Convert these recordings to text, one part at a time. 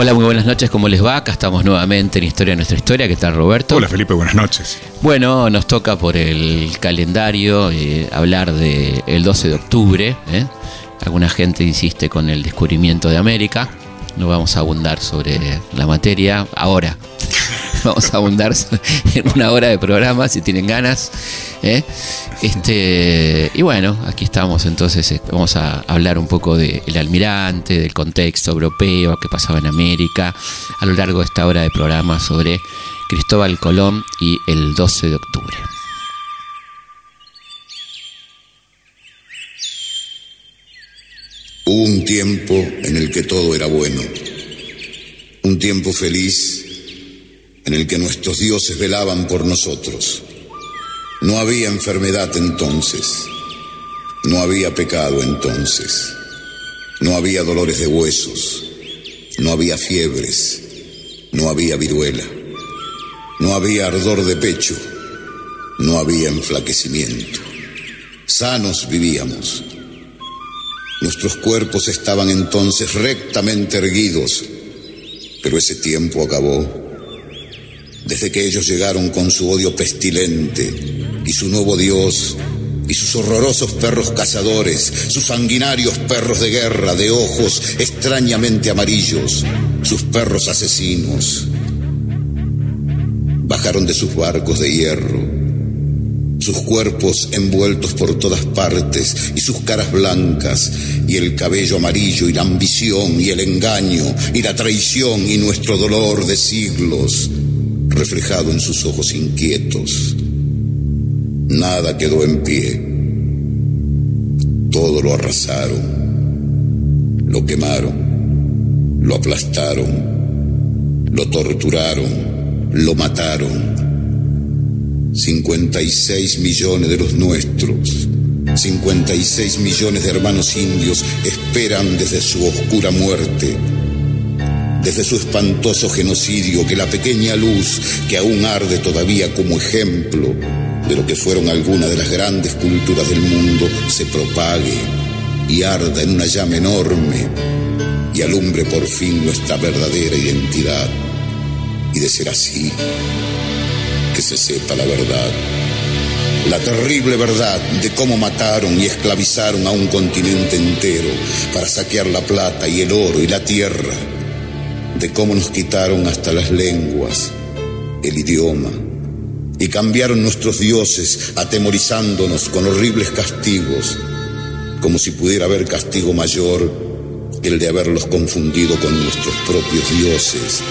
Hola, muy buenas noches, ¿cómo les va? Acá estamos nuevamente en Historia de nuestra historia. ¿Qué tal, Roberto? Hola, Felipe, buenas noches. Bueno, nos toca por el calendario eh, hablar del 12 de octubre. ¿eh? Alguna gente insiste con el descubrimiento de América. No vamos a abundar sobre la materia ahora. Vamos a abundar en una hora de programa si tienen ganas. ¿eh? Este, y bueno, aquí estamos entonces, eh, vamos a hablar un poco del almirante, del contexto europeo, qué pasaba en América, a lo largo de esta hora de programa sobre Cristóbal Colón y el 12 de octubre. Hubo un tiempo en el que todo era bueno, un tiempo feliz en el que nuestros dioses velaban por nosotros. No había enfermedad entonces, no había pecado entonces, no había dolores de huesos, no había fiebres, no había viruela, no había ardor de pecho, no había enflaquecimiento. Sanos vivíamos. Nuestros cuerpos estaban entonces rectamente erguidos, pero ese tiempo acabó. Desde que ellos llegaron con su odio pestilente y su nuevo Dios y sus horrorosos perros cazadores, sus sanguinarios perros de guerra de ojos extrañamente amarillos, sus perros asesinos. Bajaron de sus barcos de hierro, sus cuerpos envueltos por todas partes y sus caras blancas y el cabello amarillo y la ambición y el engaño y la traición y nuestro dolor de siglos reflejado en sus ojos inquietos. Nada quedó en pie. Todo lo arrasaron, lo quemaron, lo aplastaron, lo torturaron, lo mataron. 56 millones de los nuestros, 56 millones de hermanos indios esperan desde su oscura muerte desde su espantoso genocidio, que la pequeña luz que aún arde todavía como ejemplo de lo que fueron algunas de las grandes culturas del mundo se propague y arda en una llama enorme y alumbre por fin nuestra verdadera identidad. Y de ser así, que se sepa la verdad. La terrible verdad de cómo mataron y esclavizaron a un continente entero para saquear la plata y el oro y la tierra de cómo nos quitaron hasta las lenguas, el idioma, y cambiaron nuestros dioses atemorizándonos con horribles castigos, como si pudiera haber castigo mayor que el de haberlos confundido con nuestros propios dioses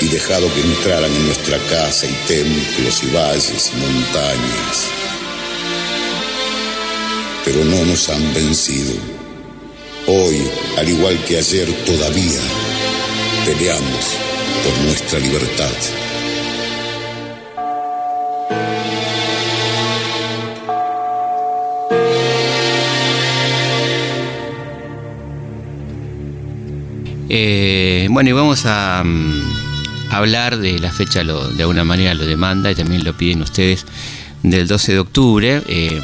y dejado que entraran en nuestra casa y templos y valles y montañas. Pero no nos han vencido. Hoy, al igual que ayer, todavía peleamos por nuestra libertad. Eh, bueno, y vamos a, mm, hablar de la fecha, lo, de alguna manera lo demanda y también lo piden ustedes, del 12 de octubre, eh,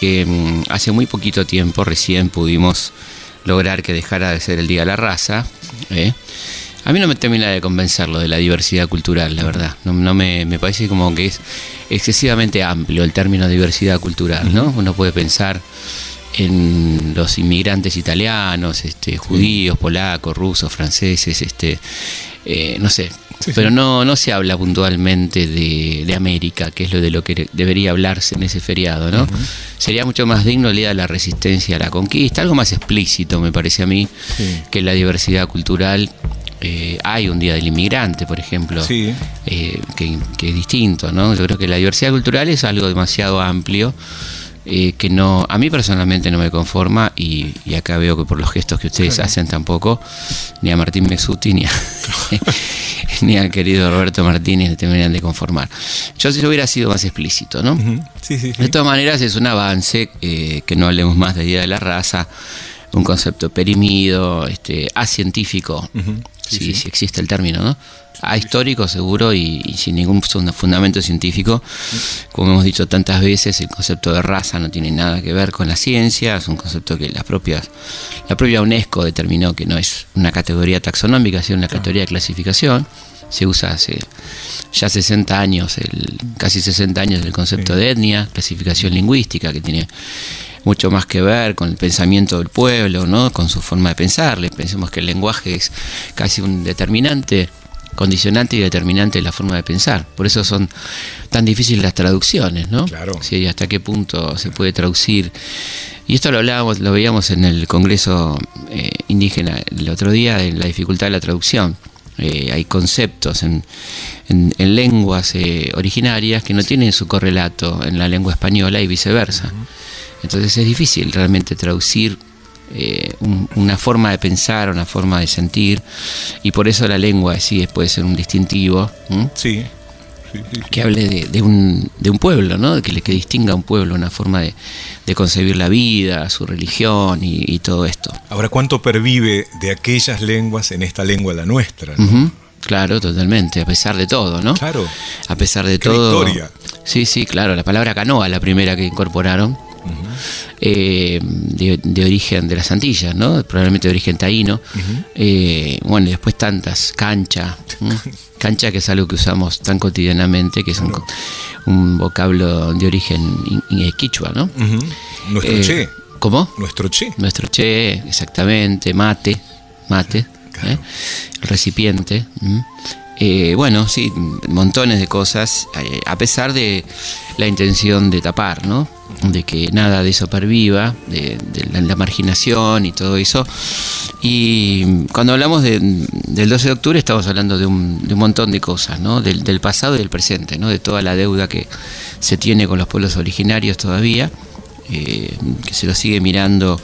que mm, hace muy poquito tiempo recién pudimos lograr que dejara de ser el Día de la Raza. ¿eh? A mí no me termina de convencer lo de la diversidad cultural, la verdad. No, me, me, parece como que es excesivamente amplio el término diversidad cultural, ¿no? Uno puede pensar en los inmigrantes italianos, este, judíos, polacos, rusos, franceses, este, eh, no sé, pero no, no se habla puntualmente de, de, América, que es lo de lo que debería hablarse en ese feriado, ¿no? Sería mucho más digno el día de la resistencia a la conquista, algo más explícito me parece a mí que la diversidad cultural eh, hay un Día del Inmigrante, por ejemplo, eh, que, es distinto, ¿no? Yo creo que la diversidad cultural es algo demasiado amplio. Eh, que no a mí personalmente no me conforma y, acá veo que por los gestos que ustedes hacen tampoco ni a Martín Mesuti ni a, ni al querido Roberto Martínez le terminarían de conformar. Yo si lo hubiera sido más explícito, ¿no? De todas maneras es un avance, eh, que no hablemos más de Día de la Raza, un concepto perimido, este, asientífico, si, existe el término, ¿no? A histórico seguro y, sin ningún fundamento científico. Como hemos dicho tantas veces, el concepto de raza no tiene nada que ver con la ciencia, es un concepto que las propias, la propia UNESCO determinó que no es una categoría taxonómica, sino una categoría de clasificación. Se usa hace ya 60 años, el, casi 60 años el concepto de etnia, clasificación lingüística, que tiene mucho más que ver con el pensamiento del pueblo, ¿no? con su forma de pensar. Pensemos que el lenguaje es casi un determinante, condicionante y determinante de la forma de pensar. Por eso son tan difíciles las traducciones, ¿no? Claro. Sí, hasta qué punto se puede traducir. Y esto lo hablábamos, lo veíamos en el Congreso eh, Indígena el otro día, de la dificultad de la traducción. Eh, hay conceptos en, en, lenguas eh, originarias que no tienen su correlato en la lengua española y viceversa. Entonces es difícil realmente traducir eh, una forma de pensar, una forma de sentir, y por eso la lengua sí puede ser un distintivo. Sí. Que hable de, un, de un pueblo, ¿no? Que, que distinga a un pueblo, una forma de, concebir la vida, su religión y, todo esto. Ahora, ¿cuánto pervive de aquellas lenguas en esta lengua la nuestra? Claro, totalmente, a pesar de todo, ¿no? Claro. A pesar de todo. Sí, sí, claro, la palabra canoa, la primera que incorporaron, eh, de, origen de las Antillas, ¿no? probablemente de origen taíno. Eh, bueno, y después tantas, cancha, cancha que es algo que usamos tan cotidianamente, que es un, vocablo de origen quichua, ¿no? Nuestro eh, che. ¿Cómo? Nuestro che. Nuestro che, exactamente, mate, mate, el recipiente. bueno, sí, montones de cosas, a pesar de la intención de tapar, ¿no? De que nada de eso perviva, de, la, marginación y todo eso. Y cuando hablamos del 12 de octubre estamos hablando de un, montón de cosas, ¿no? Del, pasado y del presente, ¿no? de toda la deuda que se tiene con los pueblos originarios todavía, eh, que se lo sigue mirando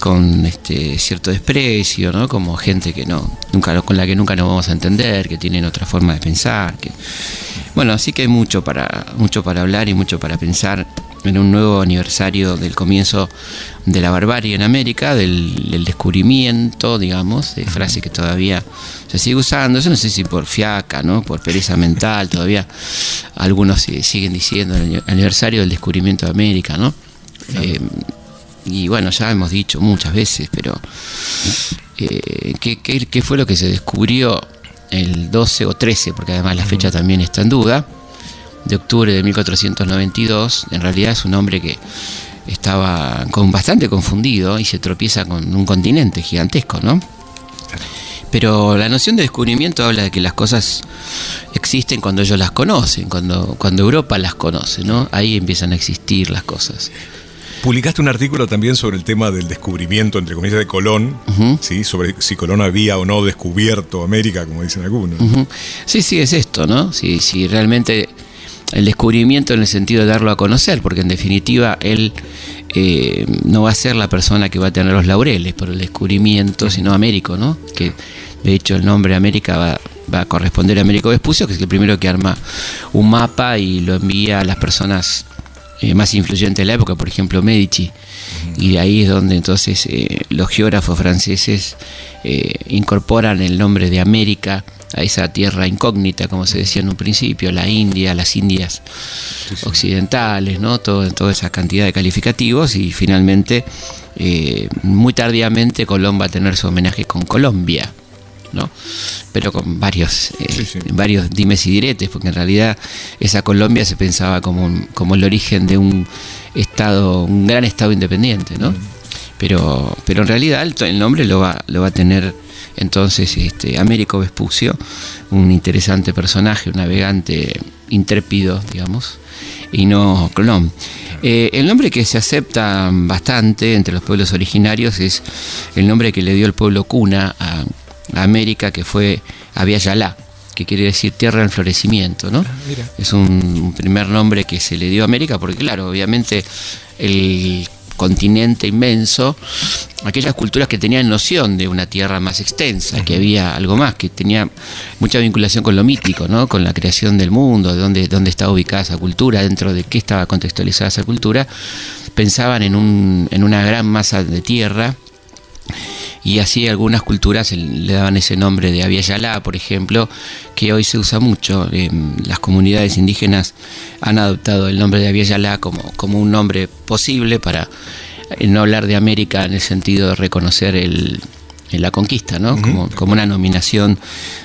con este cierto desprecio, ¿no? Como gente que no nunca con la que nunca nos vamos a entender, que tienen otra forma de pensar, que bueno, así que hay mucho para mucho para hablar y mucho para pensar en un nuevo aniversario del comienzo de la barbarie en América, del, descubrimiento, digamos, de frase que todavía se sigue usando, eso no sé si por fiaca, ¿no? por pereza mental, todavía algunos siguen diciendo el aniversario del descubrimiento de América, ¿no? Eh, y bueno, ya hemos dicho muchas veces, pero eh, ¿qué, qué fue lo que se descubrió el 12 o 13? Porque además la fecha también está en duda de octubre de 1492, en realidad es un hombre que estaba con bastante confundido y se tropieza con un continente gigantesco, ¿no? Pero la noción de descubrimiento habla de que las cosas existen cuando ellos las conocen, cuando, cuando Europa las conoce, ¿no? Ahí empiezan a existir las cosas. Publicaste un artículo también sobre el tema del descubrimiento, entre comillas, de Colón, ¿sí? sobre si Colón había o no descubierto América, como dicen algunos. Sí, sí, es esto, ¿no? Si, si realmente el descubrimiento en el sentido de darlo a conocer, porque en definitiva él eh, no va a ser la persona que va a tener los laureles por el descubrimiento, sino Américo, ¿no? Que de hecho el nombre América va, a corresponder a Américo Vespucio, que es el primero que arma un mapa y lo envía a las personas eh, más influyentes de la época, por ejemplo Medici. Y de ahí es donde entonces eh, los geógrafos franceses incorporan el nombre de América a esa tierra incógnita, como se decía en un principio, la India, las Indias occidentales, ¿no? Todo, toda esa cantidad de calificativos y finalmente, eh, muy tardíamente, Colón va a tener su homenaje con Colombia. ¿no? pero con varios, eh, varios dimes y diretes, porque en realidad esa Colombia se pensaba como, como el origen de un estado, un gran estado independiente, ¿no? Pero, pero en realidad el, nombre lo va, lo va a tener entonces, este, Américo Vespucio, un interesante personaje, un navegante intrépido, digamos, y no Colón. Eh, el nombre que se acepta bastante entre los pueblos originarios es el nombre que le dio el pueblo cuna a, América, que fue Aviala, que quiere decir tierra en florecimiento, ¿no? Ah, es un primer nombre que se le dio a América, porque claro, obviamente el continente inmenso, aquellas culturas que tenían noción de una tierra más extensa, que había algo más, que tenía mucha vinculación con lo mítico, ¿no? con la creación del mundo, de dónde, dónde estaba ubicada esa cultura, dentro de qué estaba contextualizada esa cultura, pensaban en, un, en una gran masa de tierra y así algunas culturas le daban ese nombre de Yalá, por ejemplo, que hoy se usa mucho. las comunidades indígenas han adoptado el nombre de Yalá como, como un nombre posible para eh, no hablar de América en el sentido de reconocer el, la conquista, ¿no? como, como, una nominación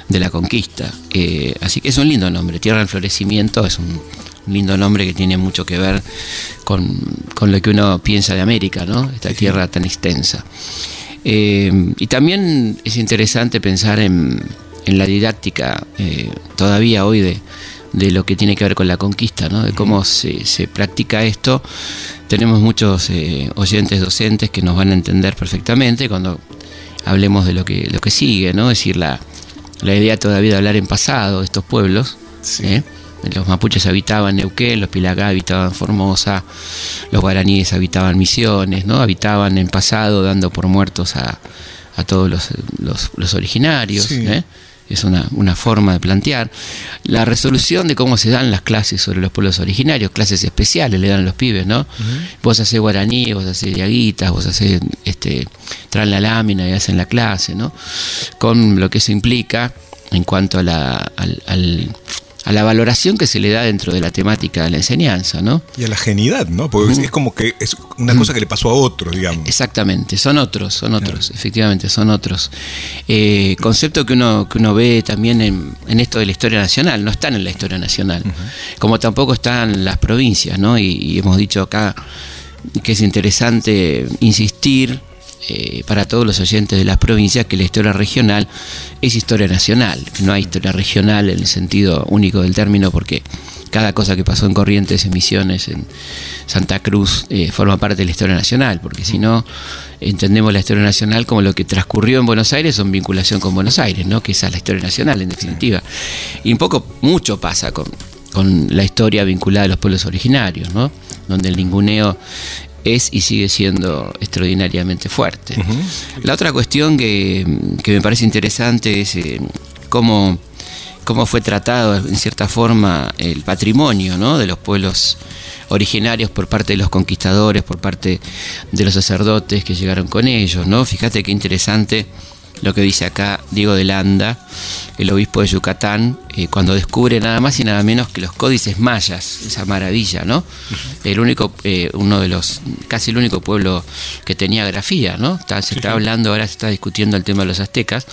de la conquista. Eh, así que es un lindo nombre. Tierra del Florecimiento es un lindo nombre que tiene mucho que ver con, con lo que uno piensa de América, ¿no? Esta tierra tan extensa. Eh, y también es interesante pensar en, la didáctica eh, todavía hoy de, lo que tiene que ver con la conquista, ¿no? de cómo se, practica esto. Tenemos muchos eh, oyentes docentes que nos van a entender perfectamente cuando hablemos de lo que, lo que sigue, ¿no? es decir, la, la idea todavía de hablar en pasado de estos pueblos. Sí los mapuches habitaban Neuquén, los pilagá habitaban Formosa, los guaraníes habitaban Misiones, ¿no? Habitaban en pasado dando por muertos a, todos los, originarios. ¿eh? Es una, forma de plantear. La resolución de cómo se dan las clases sobre los pueblos originarios, clases especiales le dan a los pibes, ¿no? Vos hacés guaraní, vos hacés diaguitas, vos hacés, este, traen la lámina y hacen la clase, ¿no? Con lo que eso implica en cuanto a la, al a la valoración que se le da dentro de la temática de la enseñanza, ¿no? Y a la genidad, ¿no? Porque es como que es una cosa que le pasó a otros, digamos. Exactamente, son otros, son otros, efectivamente, son otros. Eh, concepto que uno, que uno ve también en, esto de la historia nacional, no están en la historia nacional, como tampoco están las provincias, ¿no? y hemos dicho acá que es interesante insistir eh, para todos los oyentes de las provincias que la historia regional es historia nacional. No hay historia regional en el sentido único del término porque cada cosa que pasó en Corrientes, en Misiones, en Santa Cruz, eh, forma parte de la historia nacional, porque si no, entendemos la historia nacional como lo que transcurrió en Buenos Aires en vinculación con Buenos Aires, ¿no? que esa es la historia nacional en definitiva. Y un poco, mucho pasa con, con la historia vinculada a los pueblos originarios, ¿no? donde el ninguneo es y sigue siendo extraordinariamente fuerte. La otra cuestión que, me parece interesante es eh, cómo, cómo, fue tratado en cierta forma el patrimonio ¿no? de los pueblos originarios por parte de los conquistadores, por parte de los sacerdotes que llegaron con ellos. ¿no? Fíjate qué interesante lo que dice acá Diego de Landa, el obispo de Yucatán, eh, cuando descubre nada más y nada menos que los códices mayas, esa maravilla, ¿no? El único, eh, uno de los, casi el único pueblo que tenía grafía, ¿no? se está hablando, ahora se está discutiendo el tema de los aztecas,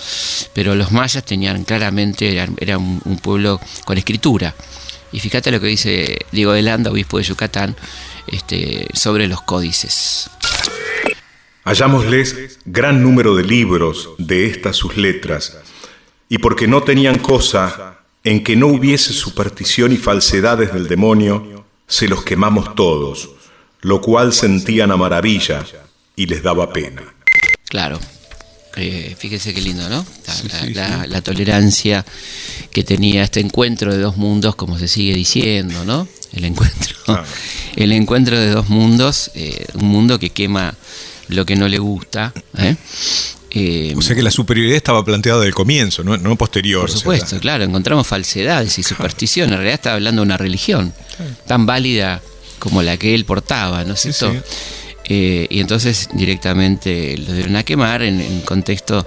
pero los mayas tenían claramente, era un, un pueblo con escritura. Y fíjate lo que dice Diego de Landa, obispo de Yucatán, este, sobre los códices. Hallámosles gran número de libros de estas sus letras, y porque no tenían cosa en que no hubiese superstición y falsedades del demonio, se los quemamos todos, lo cual sentían a maravilla y les daba pena. Claro, eh, fíjese qué lindo, ¿no? La, tolerancia que tenía este encuentro de dos mundos, como se sigue diciendo, ¿no? El encuentro, el encuentro de dos mundos, eh, un mundo que quema lo que no le gusta. ¿eh? Eh, o sea que la superioridad estaba planteada del comienzo, no, posterior. Por supuesto, claro, encontramos falsedades y superstición. En realidad estaba hablando de una religión tan válida como la que él portaba, ¿no es cierto? Eh, y entonces directamente lo dieron a quemar en, en, contexto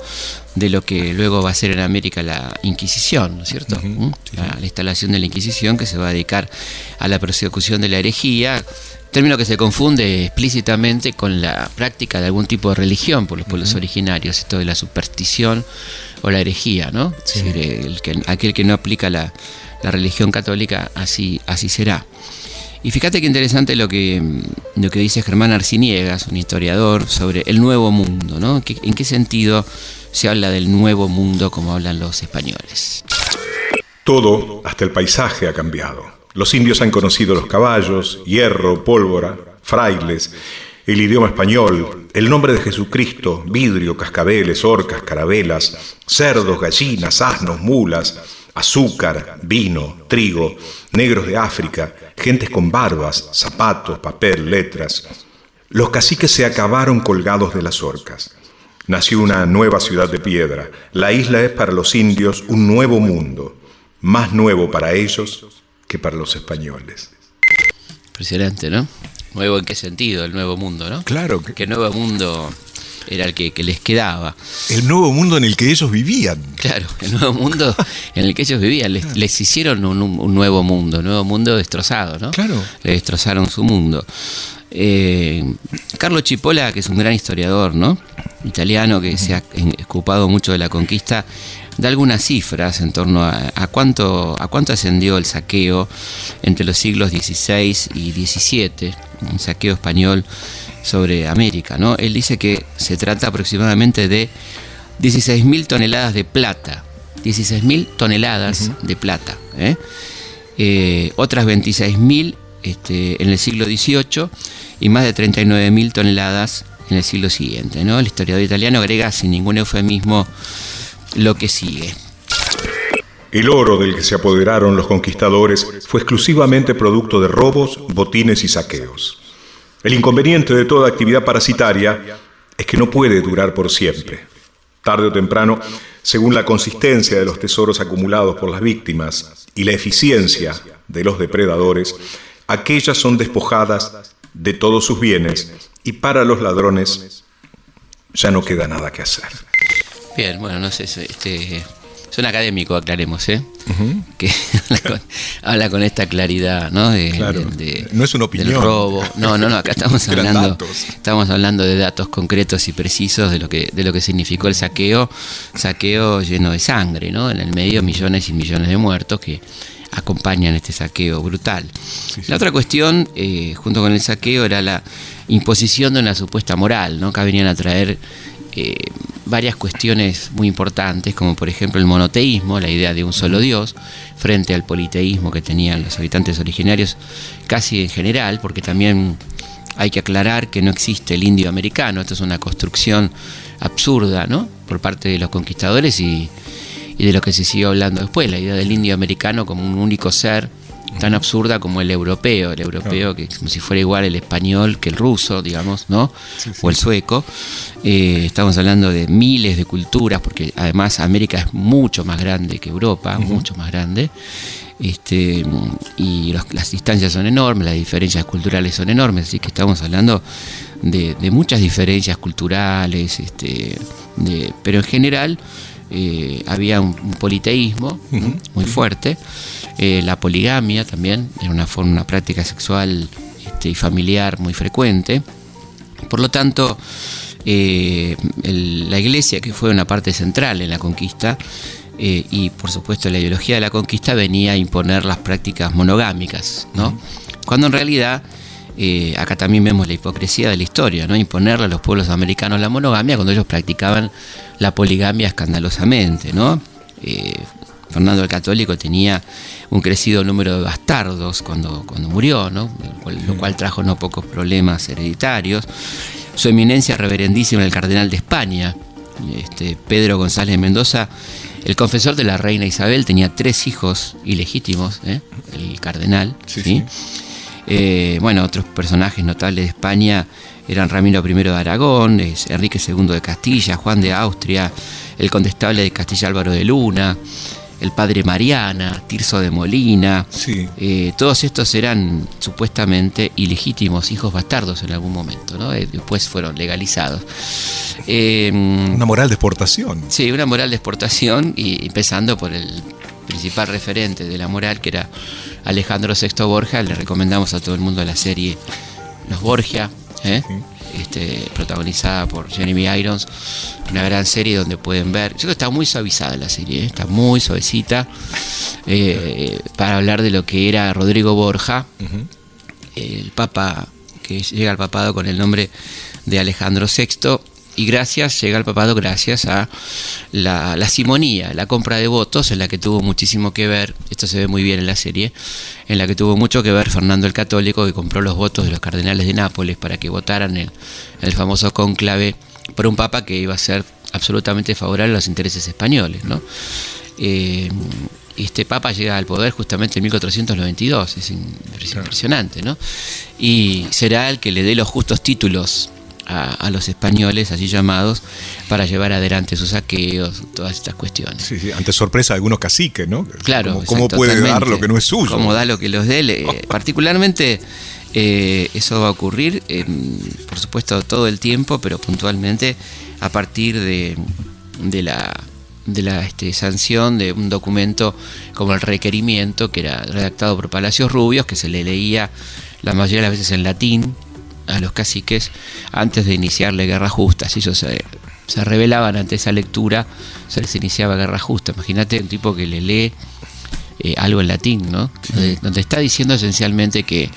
de lo que luego va a ser en América la Inquisición, ¿no es cierto? ¿Mm? la, instalación de la Inquisición que se va a dedicar a la persecución de la herejía, término que se confunde explícitamente con la práctica de algún tipo de religión por los pueblos originarios, esto de la superstición o la herejía, ¿no? el que, aquel que no aplica la, religión católica, así, así será. Y fíjate qué interesante lo que, lo que dice Germán Arciniegas, un historiador, sobre el nuevo mundo, ¿no? ¿En qué sentido se habla del nuevo mundo como hablan los españoles? Todo, hasta el paisaje, ha cambiado. Los indios han conocido los caballos, hierro, pólvora, frailes, el idioma español, el nombre de Jesucristo, vidrio, cascabeles, orcas, carabelas, cerdos, gallinas, asnos, mulas, azúcar, vino, trigo, negros de África, gentes con barbas, zapatos, papel, letras. los caciques se acabaron colgados de las orcas. Nació una nueva ciudad de piedra. La isla es para los indios un nuevo mundo, más nuevo para ellos que para los españoles. Impresionante, ¿no? Nuevo en qué sentido, el nuevo mundo, ¿no? Claro. Que nuevo mundo era el que, les quedaba. El nuevo mundo en el que ellos vivían. Claro, el nuevo mundo en el que ellos vivían. Les, hicieron un, nuevo mundo, un nuevo mundo destrozado, ¿no? Claro. Le destrozaron su mundo. Eh, Carlo Chipola, que es un gran historiador, ¿no? Italiano que se ha ocupado mucho de la conquista, da algunas cifras en torno a, cuánto, a cuánto ascendió el saqueo entre los siglos XVI y XVII, un saqueo español sobre América. ¿no? Él dice que se trata aproximadamente de 16.000 toneladas de plata. 16.000 toneladas de plata. ¿eh? Eh, otras 26.000 este, en el siglo XVIII y más de 39.000 toneladas en el siglo siguiente. ¿no? El historiador italiano agrega sin ningún eufemismo lo que sigue. El oro del que se apoderaron los conquistadores fue exclusivamente producto de robos, botines y saqueos. El inconveniente de toda actividad parasitaria es que no puede durar por siempre. Tarde o temprano, según la consistencia de los tesoros acumulados por las víctimas y la eficiencia de los depredadores, aquellas son despojadas de todos sus bienes y para los ladrones ya no queda nada que hacer. Bien, bueno, no sé, este, es un académico, aclaremos, ¿eh? Que habla con, esta claridad, ¿no? De, no es una opinión. Del robo. No, no, no, acá estamos hablando, estamos hablando de datos concretos y precisos de lo que, de lo que significó el saqueo, saqueo lleno de sangre, ¿no? En el medio millones y millones de muertos que acompañan este saqueo brutal. La otra cuestión, eh, junto con el saqueo, era la imposición de una supuesta moral, ¿no? Acá venían a traer eh, varias cuestiones muy importantes, como por ejemplo el monoteísmo, la idea de un solo Dios, frente al politeísmo que tenían los habitantes originarios casi en general, porque también hay que aclarar que no existe el indio americano, esto es una construcción absurda, ¿no? Por parte de los conquistadores y, y de lo que se siguió hablando después, la idea del indio americano como un único ser tan absurda como el europeo, el europeo que como si fuera igual el español que el ruso, digamos, ¿no? O el sueco. Eh, estamos hablando de miles de culturas, porque además América es mucho más grande que Europa, mucho más grande. Este, y las distancias son enormes, las diferencias culturales son enormes, así que estamos hablando de, muchas diferencias culturales, este, pero en general eh, había un, politeísmo muy fuerte. Eh, la poligamia también era una forma, una práctica sexual este, y familiar muy frecuente. Por lo tanto, eh, la iglesia, que fue una parte central en la conquista, eh, y por supuesto la ideología de la conquista venía a imponer las prácticas monogámicas, ¿no? Cuando en realidad, acá también vemos la hipocresía de la historia, ¿no? Imponerle a los pueblos americanos la monogamia cuando ellos practicaban la poligamia escandalosamente, ¿no? Fernando el Católico tenía un crecido número de bastardos cuando, cuando murió, ¿no? lo cual trajo no pocos problemas hereditarios. Su eminencia reverendísima el cardenal de España, este, Pedro González Mendoza, el confesor de la reina Isabel, tenía tres hijos ilegítimos, ¿eh? el cardenal. Sí, eh, bueno, otros personajes notables de España eran Ramiro I de Aragón, Enrique II de Castilla, Juan de Austria, el condestable de Castilla Álvaro de Luna, el padre Mariana, Tirso de Molina, eh, todos estos eran supuestamente ilegítimos hijos bastardos en algún momento, ¿no? Eh, después fueron legalizados. Eh, una moral de exportación. Sí, una moral de exportación, y empezando por el principal referente de la moral, que era Alejandro VI Borja, le recomendamos a todo el mundo la serie Los Borgia, ¿eh? este, protagonizada por Jeremy Irons, una gran serie donde pueden ver, yo creo que está muy suavizada la serie, ¿eh? está muy suavecita, eh, para hablar de lo que era Rodrigo Borja, el papa que llega al papado con el nombre de Alejandro VI, y gracias, llega al papado gracias a la, simonía, la compra de votos, en la que tuvo muchísimo que ver, esto se ve muy bien en la serie, en la que tuvo mucho que ver Fernando el Católico, que compró los votos de los cardenales de Nápoles para que votaran en el famoso conclave por un papa que iba a ser absolutamente favorable a los intereses españoles. ¿no? Eh, este papa llega al poder justamente en 1492, es impresionante, ¿no? Y será el que le dé los justos títulos a, los españoles, así llamados, para llevar adelante sus saqueos, todas estas cuestiones. Sí, sí, ante sorpresa de algunos caciques, ¿no? Claro. ¿Cómo, puede dar lo que no es suyo? ¿Cómo da lo que los dé? particularmente eh, eso va a ocurrir, por supuesto, todo el tiempo, pero puntualmente a partir de, de la de la este, sanción de un documento como el requerimiento que era redactado por Palacios Rubios, que se le leía la mayoría de las veces en latín, a los caciques antes de iniciar la guerra justa. Si ellos se, se rebelaban ante esa lectura, se les iniciaba guerra justa. Imagínate un tipo que le lee eh, algo en latín, ¿no? Donde, está diciendo esencialmente que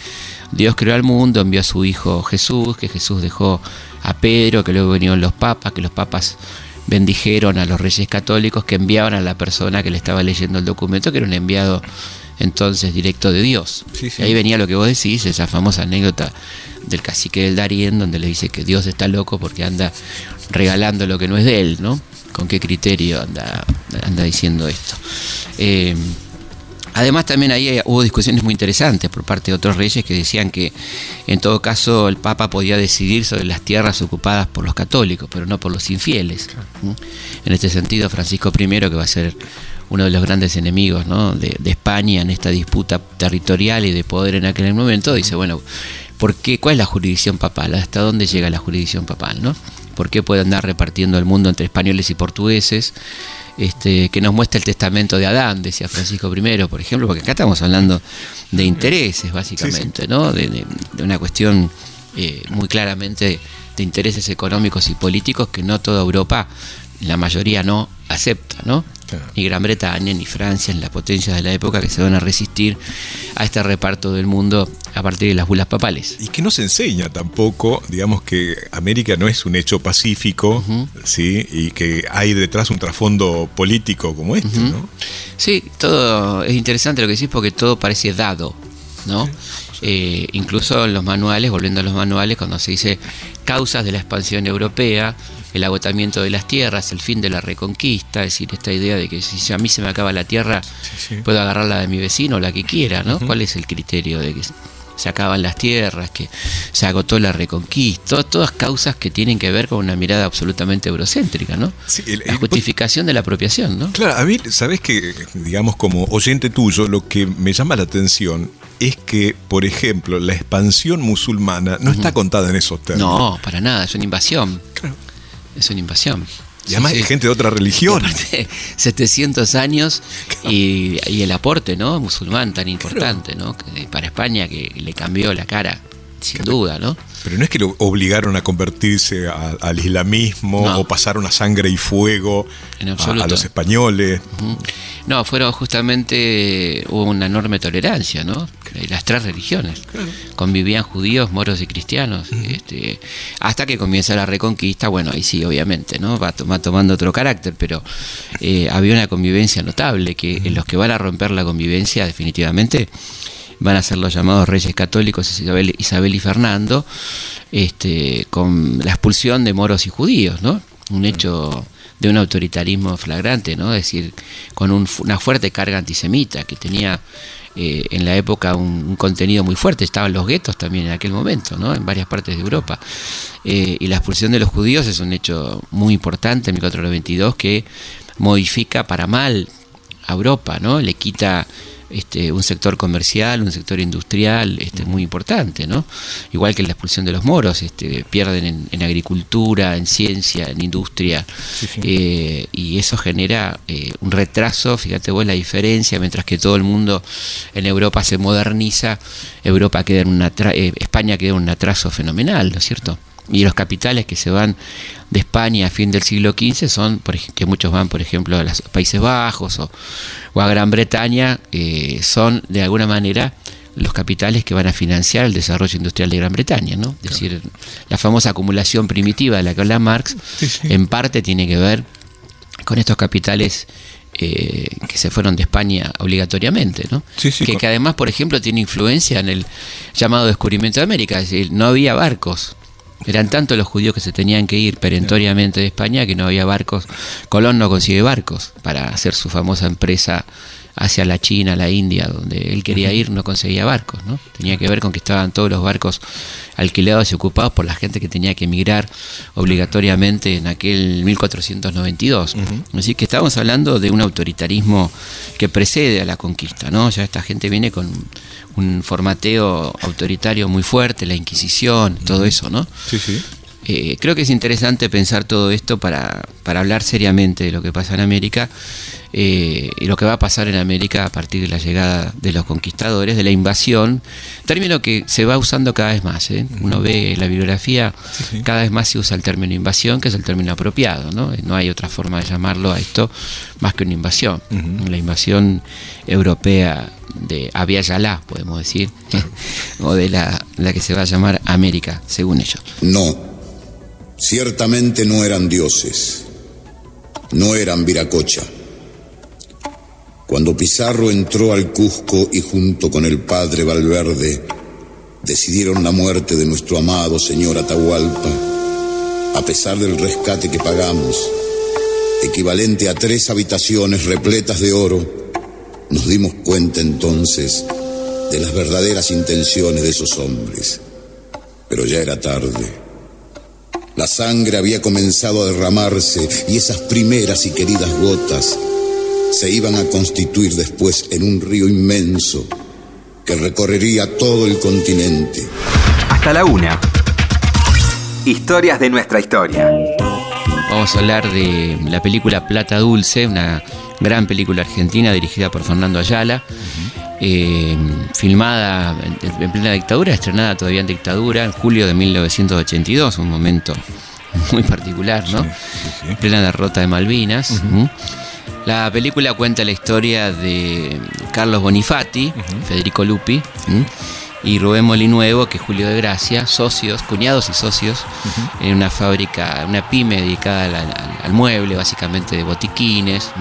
Dios creó al mundo, envió a su Hijo Jesús, que Jesús dejó a Pedro, que luego vinieron los papas, que los papas bendijeron a los reyes católicos que enviaban a la persona que le estaba leyendo el documento, que era un enviado entonces directo de Dios. Y ahí venía lo que vos decís, esa famosa anécdota del cacique del Darién, donde le dice que Dios está loco porque anda regalando lo que no es de él, ¿no? ¿Con qué criterio anda, anda diciendo esto? Eh, además también ahí hubo discusiones muy interesantes por parte de otros reyes que decían que en todo caso el Papa podía decidir sobre las tierras ocupadas por los católicos, pero no por los infieles. En este sentido, Francisco I, que va a ser uno de los grandes enemigos de, de, España en esta disputa territorial y de poder en aquel momento, dice, bueno, ¿Por qué? ¿Cuál es la jurisdicción papal? ¿Hasta dónde llega la jurisdicción papal? ¿no? ¿Por qué puede andar repartiendo el mundo entre españoles y portugueses? Este, que nos muestra el testamento de Adán, decía Francisco I, por ejemplo, porque acá estamos hablando de intereses, básicamente, ¿no? De, una cuestión eh, muy claramente de intereses económicos y políticos que no toda Europa, la mayoría no acepta, ¿no? Ni Gran Bretaña ni Francia, en las potencias de la época, que se van a resistir a este reparto del mundo a partir de las bulas papales. Y que no se enseña tampoco, digamos que América no es un hecho pacífico, ¿sí? Y que hay detrás un trasfondo político como este, ¿no? Sí, todo es interesante lo que decís porque todo parece dado, ¿no? Eh, incluso en los manuales, volviendo a los manuales, cuando se dice causas de la expansión europea, el agotamiento de las tierras, el fin de la reconquista, es decir, esta idea de que si a mí se me acaba la tierra, puedo agarrar la de mi vecino, la que quiera, ¿no? ¿Cuál es el criterio de que se acaban las tierras, que se agotó la reconquista, todas causas que tienen que ver con una mirada absolutamente eurocéntrica, ¿no? la justificación de la apropiación, ¿no? Claro, a mí, sabes que, digamos, como oyente tuyo, lo que me llama la atención es que, por ejemplo, la expansión musulmana no está contada en esos términos. No, para nada, es una invasión. Claro es una invasión. Y además hay gente de otra religión. 700 años y, el aporte ¿no? musulmán tan importante ¿no? para España que le cambió la cara, sin duda. ¿no? Pero no es que lo obligaron a convertirse al islamismo o pasaron a sangre y fuego a, los españoles. No, fueron justamente, hubo una enorme tolerancia, ¿no? Las tres religiones. Convivían judíos, moros y cristianos. este, hasta que comienza la reconquista, bueno, ahí sí, obviamente, ¿no? Va, tomando otro carácter, pero eh, había una convivencia notable, que en los que van a romper la convivencia definitivamente van a ser los llamados reyes católicos Isabel, Isabel y Fernando, este, con la expulsión de moros y judíos, ¿no? Un hecho de un autoritarismo flagrante, ¿no? Es decir, con una fuerte carga antisemita que tenía eh, en la época un, contenido muy fuerte. Estaban los guetos también en aquel momento, ¿no? En varias partes de Europa. Eh, y la expulsión de los judíos es un hecho muy importante en 1492 que modifica para mal a Europa, ¿no? Le quita este, un sector comercial, un sector industrial este, muy importante, ¿no? Igual que la expulsión de los moros, este, pierden en, agricultura, en ciencia, en industria, eh, y eso genera eh, un retraso, fíjate vos la diferencia, mientras que todo el mundo en Europa se moderniza, Europa queda en una eh, España queda en un atraso fenomenal, ¿no es cierto? Y los capitales que se van de España a fin del siglo XV son, por que muchos van, por ejemplo, a los Países Bajos o, a Gran Bretaña, eh, son de alguna manera los capitales que van a financiar el desarrollo industrial de Gran Bretaña, ¿no? Es decir, la famosa acumulación primitiva de la que habla Marx, en parte tiene que ver con estos capitales eh, que se fueron de España obligatoriamente, ¿no? que, que, además, por ejemplo, tiene influencia en el llamado descubrimiento de América, es decir, no había barcos eran tantos los judíos que se tenían que ir perentoriamente de España que no había barcos. Colón no consigue barcos para hacer su famosa empresa hacia la China, la India, donde él quería ir, no conseguía barcos, ¿no? Tenía que ver con que estaban todos los barcos alquilados y ocupados por la gente que tenía que emigrar obligatoriamente en aquel 1492. Así que estamos hablando de un autoritarismo que precede a la conquista, ¿no? Ya esta gente viene con un formateo autoritario muy fuerte, la Inquisición, todo eso, ¿no? Sí, sí. Eh, creo que es interesante pensar todo esto para, para, hablar seriamente de lo que pasa en América eh, y lo que va a pasar en América a partir de la llegada de los conquistadores, de la invasión, término que se va usando cada vez más. ¿eh? Uno ve la bibliografía, cada vez más se usa el término invasión, que es el término apropiado. No, no hay otra forma de llamarlo a esto más que una invasión. La invasión europea de Abya Yalá, podemos decir, o de la, la que se va a llamar América, según ellos. No. Ciertamente no eran dioses, no eran Viracocha. Cuando Pizarro entró al Cusco y junto con el padre Valverde decidieron la muerte de nuestro amado señor Atahualpa, a pesar del rescate que pagamos, equivalente a tres habitaciones repletas de oro, nos dimos cuenta entonces de las verdaderas intenciones de esos hombres. Pero ya era tarde. La sangre había comenzado a derramarse y esas primeras y queridas gotas se iban a constituir después en un río inmenso que recorrería todo el continente. Hasta la una. Historias de nuestra historia. Vamos a hablar de la película Plata Dulce, una gran película argentina dirigida por Fernando Ayala. Eh, filmada en, plena dictadura, estrenada todavía en dictadura en julio de 1982, un momento muy particular, ¿no? Plena derrota de Malvinas. La película cuenta la historia de Carlos Bonifati, Federico Lupi, y Rubén Molinuevo, que es Julio de Gracia, socios, cuñados y socios, en una fábrica, una pyme dedicada al, mueble, básicamente de botiquines,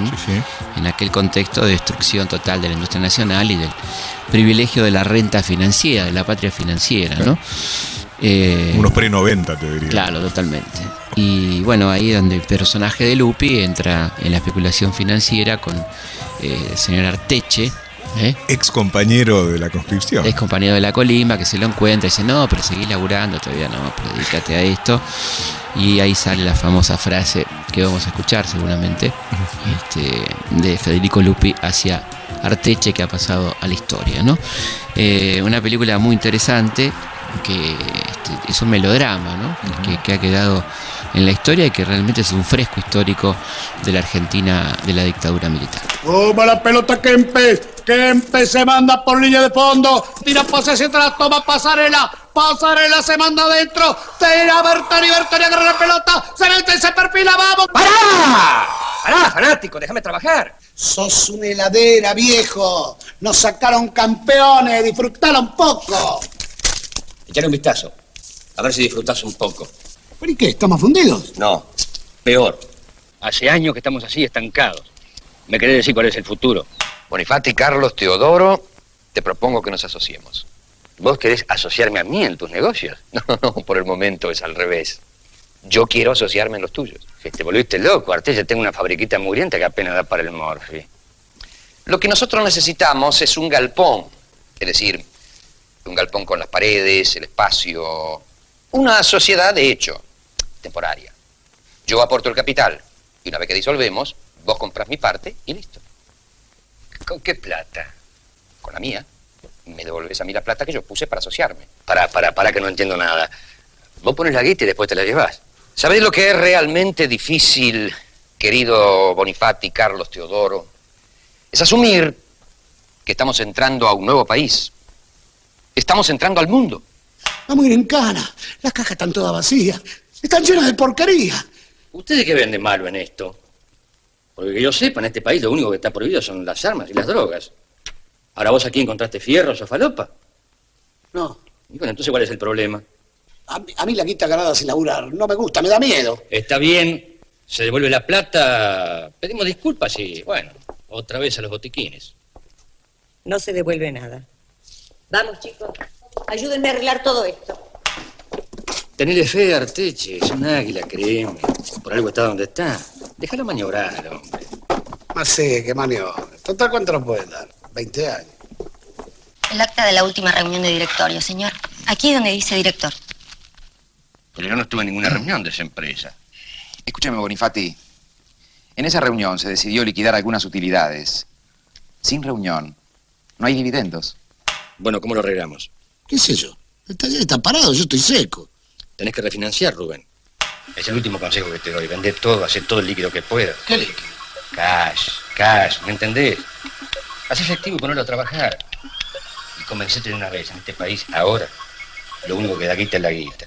en aquel contexto de destrucción total de la industria nacional y del privilegio de la renta financiera, de la patria financiera, ¿no? Eh, Unos pre-90, te diría. Claro, totalmente. Y bueno, ahí donde el personaje de Lupi entra en la especulación financiera con eh, el señor Arteche, ¿Eh? Ex compañero de la conscripción. Ex compañero de la colima que se lo encuentra y dice, no, pero seguí laburando, todavía no, pero dedícate a esto. Y ahí sale la famosa frase que vamos a escuchar seguramente, este, de Federico Lupi hacia Arteche que ha pasado a la historia. ¿no? Eh, una película muy interesante que este, es un melodrama ¿no? que, ha quedado en la historia y que realmente es un fresco histórico de la Argentina de la dictadura militar. Toma la pelota Kempes, Kempes se manda por línea de fondo, tira posesión, la toma pasarela, pasarela se manda adentro, tira Bertoni, Bertoni agarra la pelota, se mete, se perfila, vamos. ¡Pará! ¡Pará, fanático! Déjame trabajar. Sos una heladera, viejo. Nos sacaron campeones, disfrutaron poco. Echale un vistazo. A ver si disfrutás un poco. ¿Pero y qué? ¿Estamos fundidos? No, peor. Hace años que estamos así, estancados. ¿Me querés decir cuál es el futuro? Bonifati, Carlos, Teodoro, te propongo que nos asociemos. ¿Vos querés asociarme a mí en tus negocios? No, no, por el momento es al revés. Yo quiero asociarme en los tuyos. te volviste loco, Artella. Tengo una fabriquita muriente que apenas da para el morfi. Lo que nosotros necesitamos es un galpón. Es decir, un galpón con las paredes, el espacio. Una sociedad de hecho, temporaria. Yo aporto el capital y una vez que disolvemos, vos compras mi parte y listo. ¿Con qué plata? Con la mía. Me devolves a mí la plata que yo puse para asociarme. Para, para, para que no entiendo nada. Vos pones la guita y después te la llevas. ¿Sabés lo que es realmente difícil, querido Bonifati, Carlos, Teodoro? Es asumir que estamos entrando a un nuevo país. Estamos entrando al mundo. Vamos a ir en cana. Las cajas están todas vacías. Están llenas de porquería. ¿Ustedes qué ven de malo en esto? Porque que yo sepa, en este país lo único que está prohibido son las armas y las drogas. Ahora vos aquí encontraste fierros o falopa. No. Y bueno, entonces ¿cuál es el problema? A, mí la quita ganada sin laburar. No me gusta, me da miedo. Está bien. Se devuelve la plata. Pedimos disculpas y, bueno, otra vez a los botiquines. No se devuelve nada. Vamos, chicos. Ayúdenme a arreglar todo esto. Tenele fe, Arteche. Es un águila, créeme. Por algo está donde está. Déjalo maniobrar, hombre. Más sé que maniobra. Total, ¿cuánto nos pueden dar? 20 años. El acta de la última reunión de directorio, señor. Aquí es donde dice director. Pero yo no estuve en ninguna reunión de esa empresa. Escúcheme, Bonifati. En esa reunión se decidió liquidar algunas utilidades. Sin reunión, no hay dividendos. Bueno, ¿cómo lo arreglamos? ¿Qué sé yo? El taller está parado, yo estoy seco. Tenés que refinanciar, Rubén. Es el último consejo que te doy. Vender todo, hacer todo el líquido que puedas. ¿Qué líquido? Cash, cash, ¿me entendés? Haz efectivo y ponelo a trabajar. Y convencete de una vez, en este país, ahora, lo único que da guita es la guita.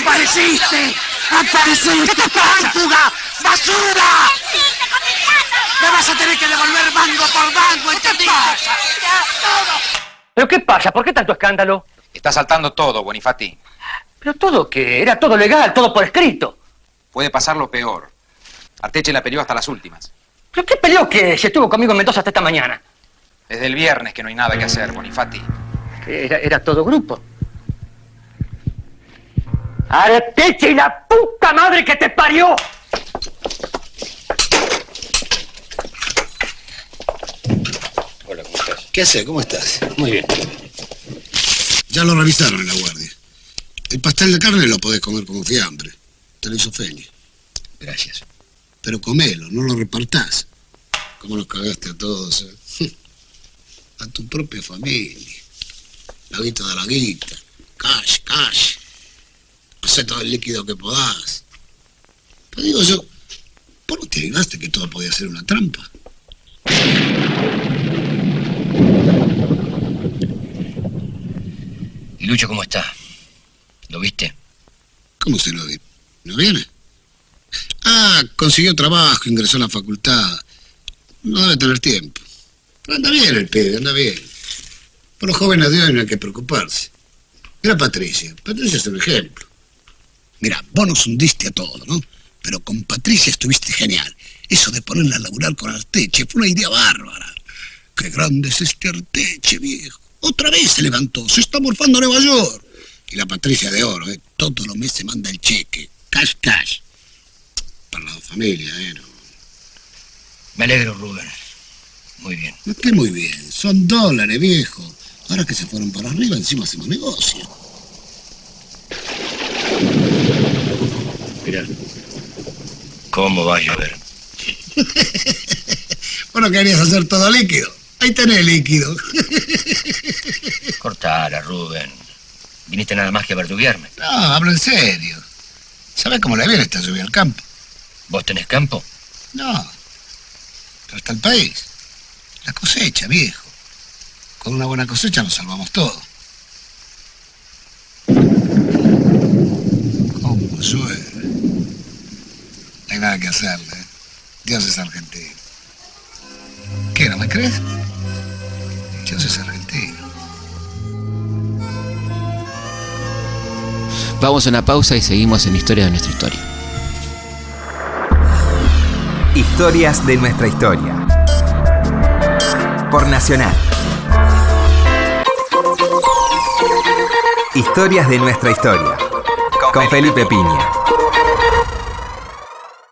¡Apareciste! ¡Apareciste, fuga! ¡Basura! Me vas a tener que devolver banco por banco, ¿entendés? ¿Pero qué pasa? ¿Por qué tanto escándalo? Está saltando todo, Bonifati. Pero todo que era todo legal, todo por escrito. Puede pasar lo peor. Arteche la peleó hasta las últimas. ¿Pero qué peleó que se estuvo conmigo en Mendoza hasta esta mañana? Desde el viernes que no hay nada que hacer, Bonifati. Era, era todo grupo. Arteche y la puta madre que te parió. Hola, ¿cómo estás? ¿Qué haces? ¿Cómo estás? Muy bien. Ya lo revisaron en la guardia. El pastel de carne lo podés comer como fiambre. Te lo hizo. Gracias. Pero comelo, no lo repartás. ¿Cómo los cagaste a todos? eh? A tu propia familia. La guita de la guita. Cash, cash. Hacé todo el líquido que podás. Pero digo yo, ¿por no te ayudaste que todo podía ser una trampa? ¿Y Lucho cómo está? ¿Lo viste? ¿Cómo se lo di? ¿No viene? Ah, consiguió trabajo, ingresó a la facultad. No debe tener tiempo. Pero anda bien el pibe, anda bien. Por los jóvenes de hoy no hay que preocuparse. Mira Patricia. Patricia es un ejemplo. Mira, vos nos hundiste a todos, ¿no? Pero con Patricia estuviste genial. Eso de ponerla a laburar con Arteche fue una idea bárbara. Qué grande es este Arteche, viejo. Otra vez se levantó, se está morfando a Nueva York. Y la Patricia de oro, ¿eh? Todos los meses manda el cheque. Cash, cash. Para la familia, ¿eh? No. Me alegro, Rubén. Muy bien. No, que muy bien. Son dólares, viejo. Ahora que se fueron para arriba, encima hacemos negocio. Mira. ¿Cómo va a llover? Bueno, querías hacer todo líquido. Ahí tenés líquido. Cortala, Rubén. Viniste nada más que a verduguearme. No, hablo en serio. ¿Sabes cómo le viene esta lluvia al campo? ¿Vos tenés campo? No. Pero está el país. La cosecha, viejo. Con una buena cosecha nos salvamos todo. ¿Cómo llueve? No hay nada que hacerle. ¿eh? Dios es argentino. ¿Qué, no me crees? Dios es argentino. Vamos a una pausa y seguimos en Historia de nuestra historia. Historias de nuestra historia. Por Nacional. Historias de nuestra historia. Con Felipe Piña.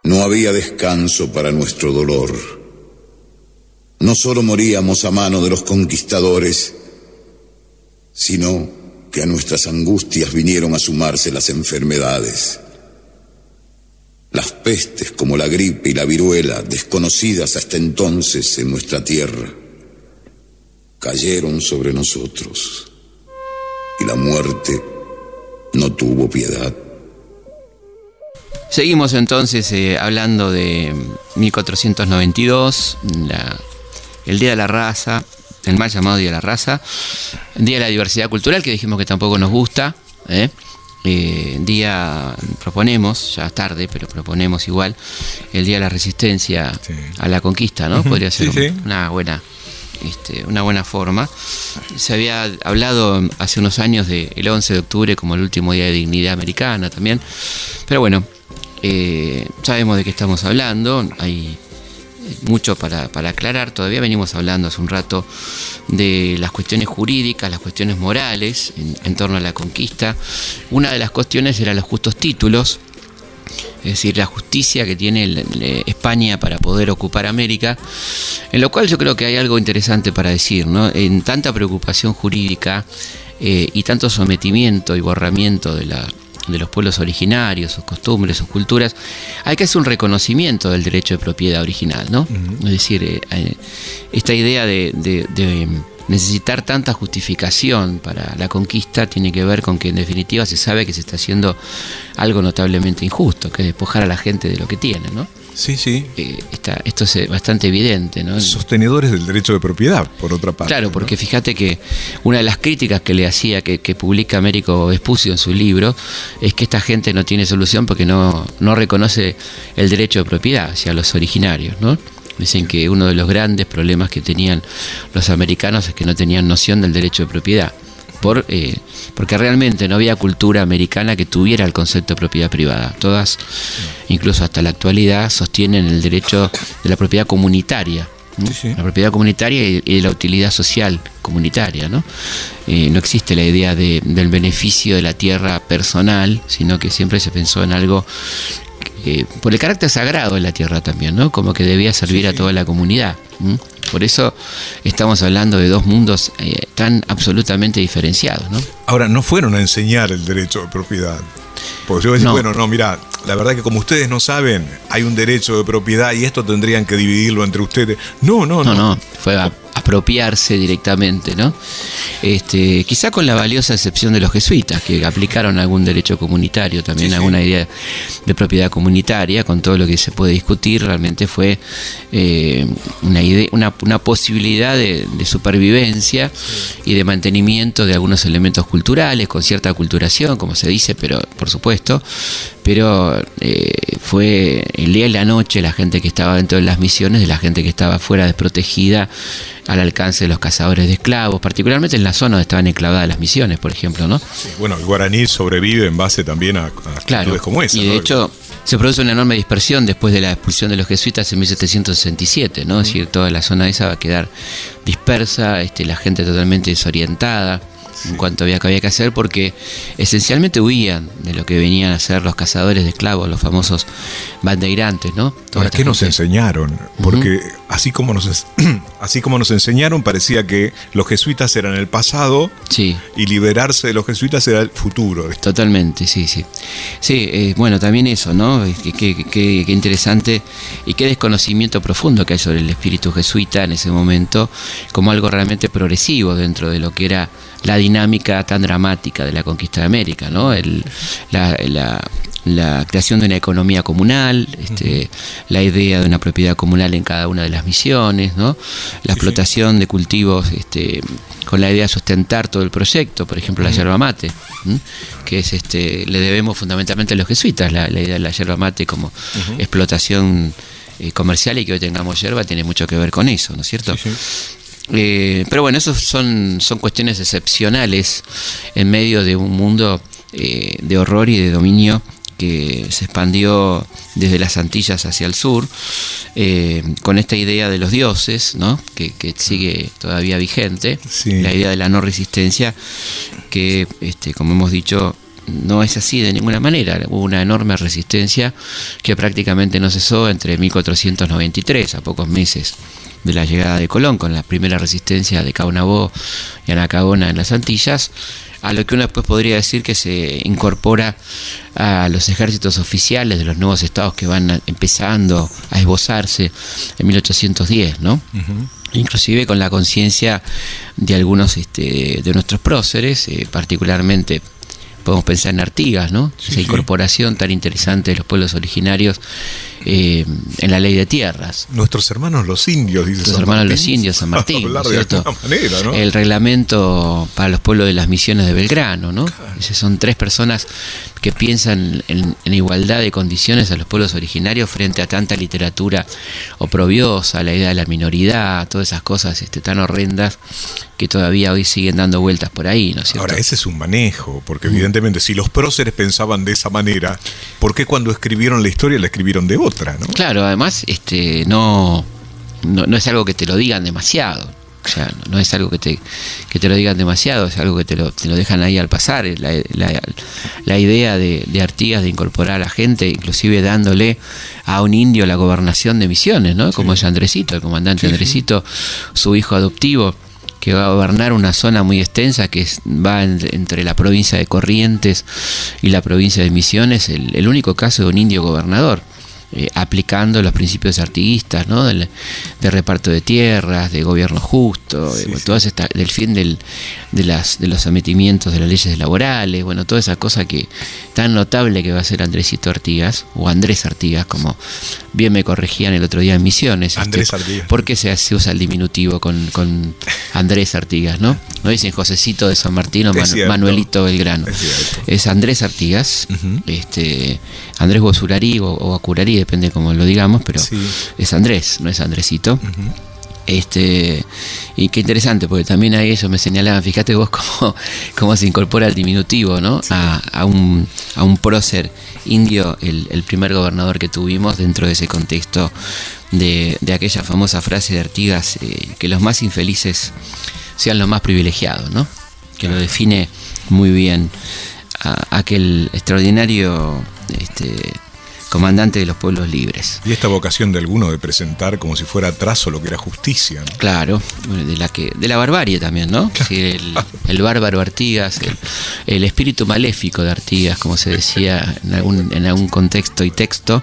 No había descanso para nuestro dolor. No solo moríamos a mano de los conquistadores, sino que a nuestras angustias vinieron a sumarse las enfermedades. Las pestes como la gripe y la viruela, desconocidas hasta entonces en nuestra tierra, cayeron sobre nosotros y la muerte no tuvo piedad. Seguimos entonces eh, hablando de 1492, la- el Día de la Raza, el mal llamado Día de la Raza, Día de la Diversidad Cultural, que dijimos que tampoco nos gusta. ¿eh? Eh, día, proponemos, ya tarde, pero proponemos igual, el Día de la Resistencia a la Conquista, ¿no? Podría ser sí, un- sí. una buena este, una buena forma. Se había hablado hace unos años del 11 de octubre como el último día de dignidad americana también. Pero bueno, eh, sabemos de qué estamos hablando. Hay mucho para, para aclarar. Todavía venimos hablando hace un rato de las cuestiones jurídicas, las cuestiones morales en, torno a la conquista. Una de las cuestiones era los justos títulos es decir, la justicia que tiene España para poder ocupar América, en lo cual yo creo que hay algo interesante para decir, ¿no? En tanta preocupación jurídica eh, y tanto sometimiento y borramiento de la de los pueblos originarios, sus costumbres, sus culturas, hay que hacer un reconocimiento del derecho de propiedad original, ¿no? Es decir, eh, eh, esta idea de, necesitar tanta justificación para la conquista tiene que ver con que en definitiva se sabe que se está haciendo algo notablemente injusto, que es despojar a la gente de lo que tiene, ¿no? Sí, sí. Eh, esto es bastante evidente, ¿no? Sostenedores del derecho de propiedad, por otra parte. Claro, porque fíjate que una de las críticas que le hacía, que, publica Américo Vespucio en su libro, es que esta gente no tiene solución porque no, no reconoce el derecho de propiedad hacia los originarios, ¿no? Dicen que uno de los grandes problemas que tenían los americanos es que no tenían noción del derecho de propiedad. Por, eh, porque realmente no había cultura americana que tuviera el concepto de propiedad privada. Todas, incluso hasta la actualidad, sostienen el derecho de la propiedad comunitaria. La propiedad comunitaria y, la utilidad social comunitaria. ¿no? Eh, no existe la idea del beneficio de la tierra personal, sino que siempre se pensó en algo por el carácter sagrado de la tierra también, ¿no? Como que debía servir a toda la comunidad. Por eso estamos hablando de dos mundos eh, tan absolutamente diferenciados, ¿no? Ahora, no fueron a enseñar el derecho de propiedad. Porque yo decía, bueno, no, mira, la verdad que como ustedes no saben, hay un derecho de propiedad y esto tendrían que dividirlo entre ustedes. No, no, no. No, no, fue a apropiarse directamente, ¿no? Este, quizá con la valiosa excepción de los jesuitas, que aplicaron algún derecho comunitario, también alguna idea de propiedad comunitaria, con todo lo que se puede discutir, realmente fue eh, una, idea, una, posibilidad de, supervivencia y de mantenimiento de algunos elementos culturales, con cierta culturación, como se dice, pero por supuesto, pero eh, fue el día y la noche la gente que estaba dentro de las misiones, de la gente que estaba fuera desprotegida, al alcance de los cazadores de esclavos, particularmente en la zona donde estaban enclavadas las misiones, por ejemplo, ¿no? bueno, el guaraní sobrevive en base también a, a como esa. Y de hecho se produce una enorme dispersión después de la expulsión de los jesuitas en 1767, ¿no? Es decir, toda la zona esa va a quedar dispersa, este, la gente totalmente desorientada en cuanto había que había que hacer porque esencialmente huían de lo que venían a ser los cazadores de esclavos, los famosos bandeirantes, ¿no? Ahora, ¿qué nos enseñaron? Porque así, como nos, así como nos enseñaron, parecía que los jesuitas eran el pasado sí. y liberarse de los jesuitas era el futuro. Totalmente, sí, sí. Sí, eh, bueno, también eso, ¿no? Qué, interesante y qué desconocimiento profundo que hay sobre el espíritu jesuita en ese momento, como algo realmente progresivo dentro de lo que era la dinámica tan dramática de la conquista de América, ¿no? la, creación de una economía comunal, este, la idea de una propiedad comunal en cada una de las misiones, ¿no? la explotación de cultivos este, con la idea de sustentar todo el proyecto, por ejemplo la yerba mate, que es este, le debemos fundamentalmente a los jesuitas la, idea de la yerba mate como explotación eh, comercial y que hoy tengamos yerba tiene mucho que ver con eso, ¿no es cierto? Eh, pero bueno, eso son, son cuestiones excepcionales en medio de un mundo eh, de horror y de dominio que se expandió desde las Antillas hacia el sur, eh, con esta idea de los dioses, ¿no? que, sigue todavía vigente, la idea de la no resistencia, que, este, como hemos dicho, no es así de ninguna manera. Hubo una enorme resistencia que prácticamente no cesó entre 1493, a pocos meses de la llegada de Colón, con la primera resistencia de Caunabó y Anacabona en las Antillas, a lo que uno después podría decir que se incorpora a los ejércitos oficiales de los nuevos estados que van empezando a esbozarse en 1810, ¿no? Inclusive con la conciencia de algunos este, de nuestros próceres, eh, particularmente podemos pensar en Artigas, ¿no? Esa incorporación tan interesante de los pueblos originarios eh, en la ley de tierras. Nuestros hermanos los indios, dice Nuestros hermanos los indios, San Martín, El reglamento para los pueblos de las misiones de Belgrano, ¿no? Son tres personas que piensan en, igualdad de condiciones a los pueblos originarios frente a tanta literatura oprobiosa, la idea de la minoridad, todas esas cosas este, tan horrendas que todavía hoy siguen dando vueltas por ahí, ¿no es cierto? Ahora, ese es un manejo, porque evidentemente si los próceres pensaban de esa manera, ¿por qué cuando escribieron la historia la escribieron de otra, no? Claro, además, este, no, no, es algo que te lo digan demasiado. O sea, no es algo que te, que te lo digan demasiado, es algo que te lo, te lo dejan ahí al pasar. La, la, la idea de, de, Artigas de incorporar a la gente, inclusive dándole a un indio la gobernación de Misiones, ¿no? Como es Andresito, el comandante Andresito, su hijo adoptivo que va a gobernar una zona muy extensa que va entre la provincia de Corrientes y la provincia de Misiones, el único caso de un indio gobernador. Eh, aplicando los principios artiguistas, ¿no? Del, de reparto de tierras, de gobierno justo, todas del fin del, de, las, de los sometimientos de las leyes laborales, bueno, toda esa cosa que tan notable que va a ser Andresito Artigas, o Andrés Artigas, como bien me corregían el otro día en Misiones. Este, Andrés Artigas. ¿Por qué se, usa el diminutivo con, con, Andrés Artigas, no? No dicen Josecito de San Martín o Manuelito Belgrano. Es, Andrés Artigas, este, Andrés Bosurarí o, o depende como lo digamos, pero es Andrés, no es Andresito. Este, y qué interesante, porque también a ellos me señalaban, fíjate vos cómo, cómo se incorpora el diminutivo, ¿no? A, un, a un prócer indio, el, primer gobernador que tuvimos dentro de ese contexto de, aquella famosa frase de Artigas, eh, que los más infelices sean los más privilegiados, ¿no? Que lo define muy bien a, aquel extraordinario este, comandante de los pueblos libres. Y esta vocación de alguno de presentar como si fuera atraso lo que era justicia. Claro, de la que de la barbarie también, ¿no? el, bárbaro Artigas, el, espíritu maléfico de Artigas, como se decía en algún, en algún contexto y texto,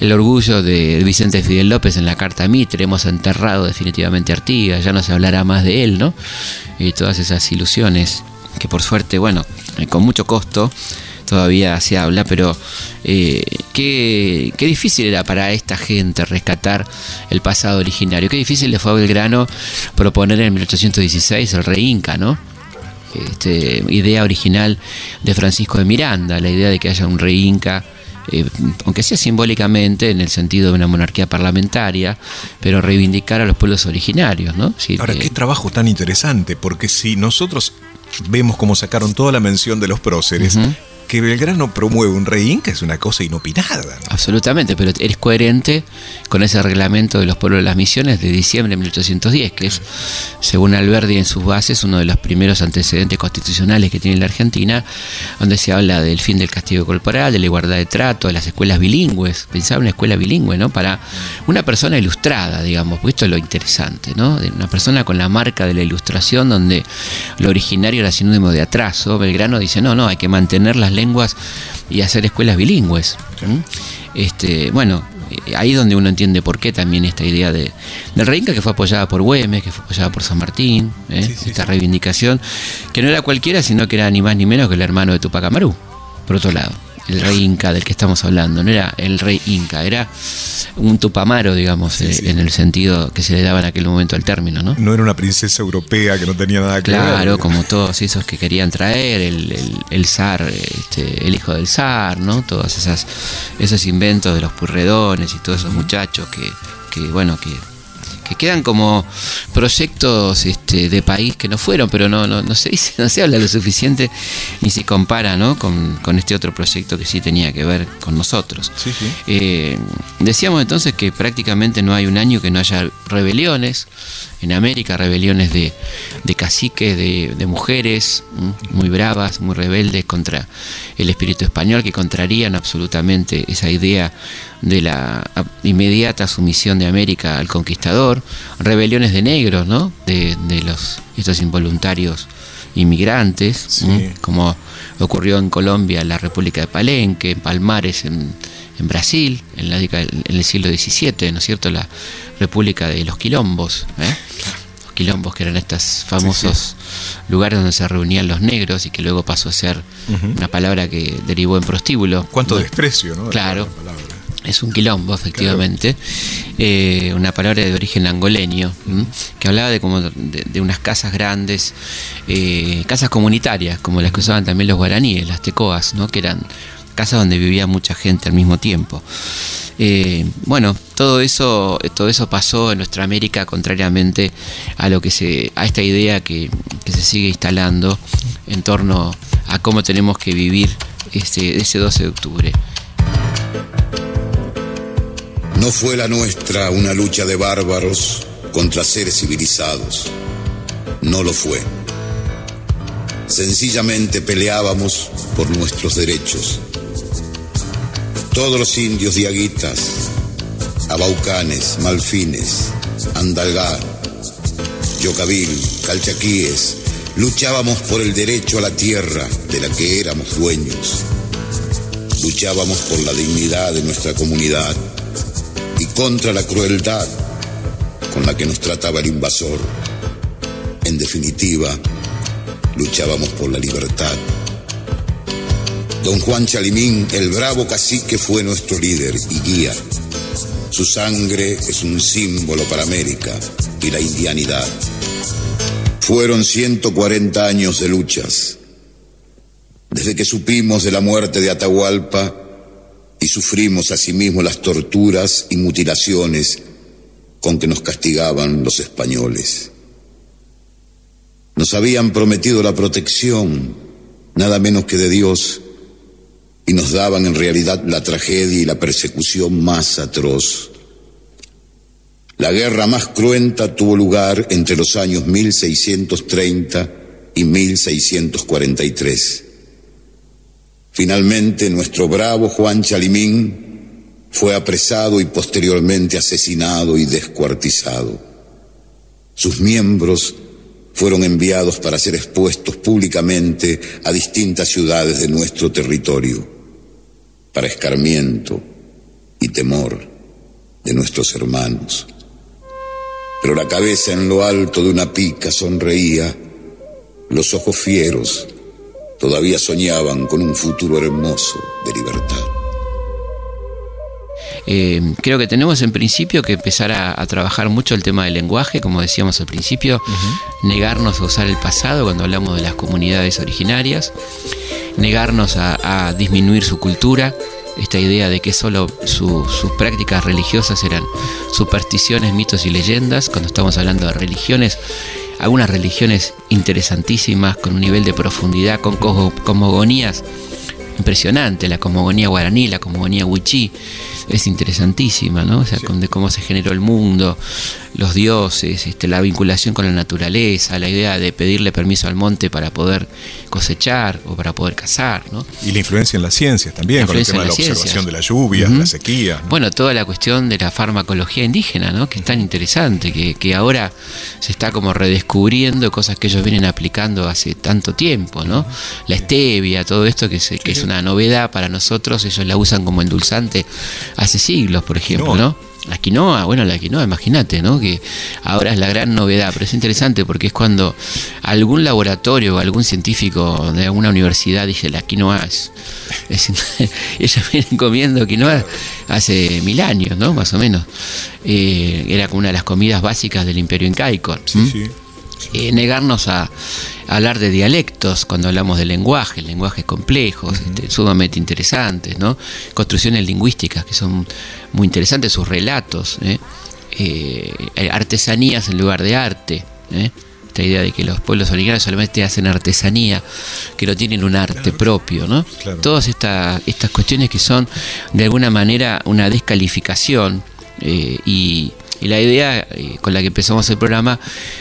el orgullo de Vicente Fidel López en la carta Mitre, hemos enterrado definitivamente a Artigas, ya no se hablará más de él, ¿no? Y todas esas ilusiones que por suerte, bueno, con mucho costo, todavía se habla, pero eh, qué, difícil era para esta gente rescatar el pasado originario. Qué difícil le fue a Belgrano proponer en 1816 el rey Inca, ¿no? Este, idea original de Francisco de Miranda, la idea de que haya un rey Inca. Eh, aunque sea simbólicamente en el sentido de una monarquía parlamentaria, pero reivindicar a los pueblos originarios, ¿no? Ahora, qué trabajo tan interesante, porque si nosotros vemos cómo sacaron toda la mención de los próceres, que Belgrano promueve un rey inca es una cosa inopinada. Absolutamente, pero eres coherente con ese reglamento de los pueblos de las misiones de diciembre de 1810, que es, según Alberdi en sus bases, uno de los primeros antecedentes constitucionales que tiene la Argentina, donde se habla del fin del castigo corporal, de la igualdad de trato, de las escuelas bilingües. Pensaba en una escuela bilingüe, ¿no? Para una persona ilustrada, digamos, pues esto es lo interesante, ¿no? De una persona con la marca de la ilustración, donde lo originario era sinónimo de atraso. Belgrano dice, no, no, hay que mantener las lenguas y hacer escuelas bilingües. Este, bueno, eh, ahí es donde uno entiende por qué también esta idea de, del Reinca que fue apoyada por Güemes, que fue apoyada por San Martín, ¿eh? esta reivindicación, que no era cualquiera, sino que era ni más ni menos que el hermano de Tupac Amaru, por otro lado el rey inca del que estamos hablando, no era el rey inca, era un tupamaro, digamos, eh, en el sentido que se le daba en aquel momento al término, ¿no? No era una princesa europea que no tenía nada que ver. Claro, como todos esos que querían traer, el, el, zar, este, el hijo del zar, ¿no? Todos esas, esos inventos de los purredones y todos esos muchachos que, que bueno, que que quedan como proyectos este, de país que no fueron, pero no, no, no, se dice, no se habla lo suficiente ni se compara ¿no? con, este otro proyecto que sí tenía que ver con nosotros. Eh, decíamos entonces que prácticamente no hay un año que no haya rebeliones, en América, rebeliones de, caciques, de, mujeres muy bravas, muy rebeldes contra el espíritu español, que contrarían absolutamente esa idea de la inmediata sumisión de América al conquistador, rebeliones de negros, ¿no? De, los estos involuntarios inmigrantes, como ocurrió en Colombia, en la República de Palenque, en Palmares, en, en Brasil, en, la, en el siglo XVII, ¿no es cierto? La República de los Quilombos, ¿eh? los Quilombos que eran estos famosos lugares donde se reunían los negros y que luego pasó a ser una palabra que derivó en prostíbulo. Cuánto desprecio, ¿no? Claro. Es un quilombo, efectivamente. Eh, una palabra de origen angoleño, que hablaba de como de, unas casas grandes, eh, casas comunitarias, como las que usaban también los guaraníes, las tecoas, ¿no? que eran casa donde vivía mucha gente al mismo tiempo. Eh, bueno, todo eso, todo eso pasó en nuestra América contrariamente a lo que se, a esta idea que, se sigue instalando en torno a cómo tenemos que vivir este, ese 12 de octubre. No fue la nuestra una lucha de bárbaros contra seres civilizados. no lo fue. Sencillamente peleábamos por nuestros derechos. Todos los indios diaguitas, abaucanes, malfines, andalgá, yocabil, calchaquíes, luchábamos por el derecho a la tierra de la que éramos dueños. Luchábamos por la dignidad de nuestra comunidad y contra la crueldad con la que nos trataba el invasor. En definitiva, luchábamos por la libertad. Don Juan Chalimín, el bravo cacique, fue nuestro líder y guía. Su sangre es un símbolo para América y la indianidad. Fueron 140 años de luchas. Desde que supimos de la muerte de Atahualpa y sufrimos asimismo las torturas y mutilaciones con que nos castigaban los españoles. Nos habían prometido la protección, nada menos que de Dios, y nos daban en realidad la tragedia y la persecución más atroz. La guerra más cruenta tuvo lugar entre los años 1630 y 1643. Finalmente, nuestro bravo Juan Chalimín fue apresado y posteriormente asesinado y descuartizado. Sus miembros fueron enviados para ser expuestos públicamente a distintas ciudades de nuestro territorio, para escarmiento y temor de nuestros hermanos. Pero la cabeza en lo alto de una pica sonreía, los ojos fieros todavía soñaban con un futuro hermoso de libertad. Eh, creo que tenemos en principio que empezar a, trabajar mucho el tema del lenguaje, como decíamos al principio, negarnos a usar el pasado cuando hablamos de las comunidades originarias, negarnos a, disminuir su cultura, esta idea de que solo sus prácticas religiosas eran supersticiones, mitos y leyendas, cuando estamos hablando de religiones, algunas religiones interesantísimas, con un nivel de profundidad, con cosmogonías impresionante, la cosmogonía guaraní, la cosmogonía huichí, es interesantísima, ¿no? O sea, de cómo se generó el mundo, los dioses, este, la vinculación con la naturaleza, la idea de pedirle permiso al monte para poder cosechar o para poder cazar, ¿no? Y la influencia en las ciencias también, con el tema de la observación de la lluvia, la sequía. Bueno, toda la cuestión de la farmacología indígena, ¿no? Que es tan interesante, que, que ahora se está como redescubriendo cosas que ellos vienen aplicando hace tanto tiempo, ¿no? La stevia, todo esto que, que es una novedad para nosotros, ellos la usan como endulzante hace siglos, por ejemplo, ¿no? La quinoa, bueno, la quinoa, imagínate, ¿no? Que ahora es la gran novedad, pero es interesante porque es cuando algún laboratorio o algún científico de alguna universidad dice la quinoa es. ellos vienen comiendo quinoa hace mil años, ¿no? Más o menos. Eh, era como una de las comidas básicas del imperio incaico. Sí, sí. Eh, negarnos a, hablar de dialectos cuando hablamos de lenguaje, lenguajes complejos, este, sumamente interesantes, ¿no? construcciones lingüísticas que son muy interesantes, sus relatos, ¿eh? Eh, artesanías en lugar de arte. Esta idea de que los pueblos originarios solamente hacen artesanía, que no tienen un arte propio, ¿no? Todas estas cuestiones que son de alguna manera una descalificación y, y la idea eh, con la que empezamos el programa